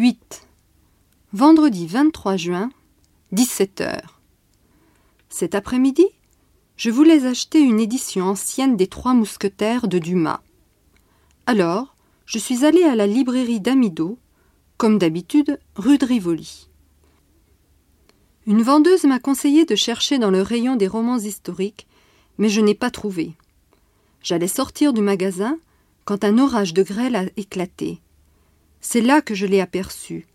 8. Vendredi 23 juin, 17 h Cet après-midi, je voulais acheter une édition ancienne des Trois Mousquetaires de Dumas. Alors, je suis allé à la librairie d'Amido, comme d'habitude, rue de Rivoli. Une vendeuse m'a conseillé de chercher dans le rayon des romans historiques, mais je n'ai pas trouvé. J'allais sortir du magasin quand un orage de grêle a éclaté. C'est là que je l'ai aperçue,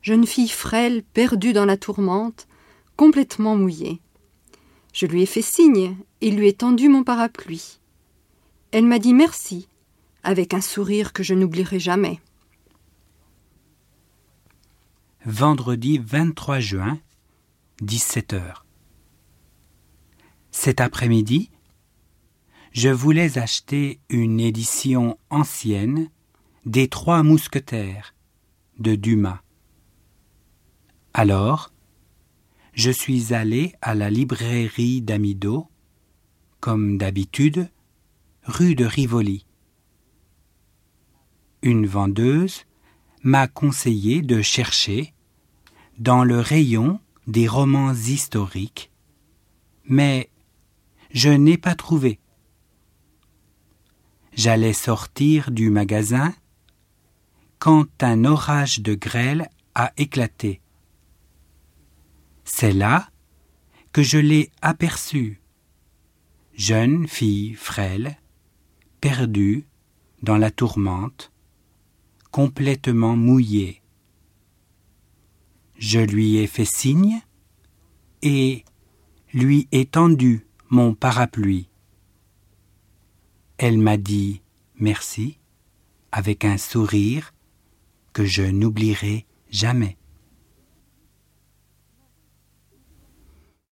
jeune fille frêle, perdue dans la tourmente, complètement mouillée. Je lui ai fait signe et lui ai tendu mon parapluie. Elle m'a dit merci, avec un sourire que je n'oublierai jamais. Vendredi 23 juin, 17 h Cet après-midi, je voulais acheter une édition ancienne des Trois Mousquetaires de Dumas. Alors, je suis allé à la librairie d'Amido, comme d'habitude, rue de Rivoli. Une vendeuse m'a conseillé de chercher dans le rayon des romans historiques, mais je n'ai pas trouvé. J'allais sortir du magasin quand un orage de grêle a éclaté. C'est là que je l'ai aperçue, jeune fille frêle, perdue dans la tourmente, complètement mouillée. Je lui ai fait signe et lui ai tendu mon parapluie. Elle m'a dit merci avec un sourire que je n'oublierai jamais.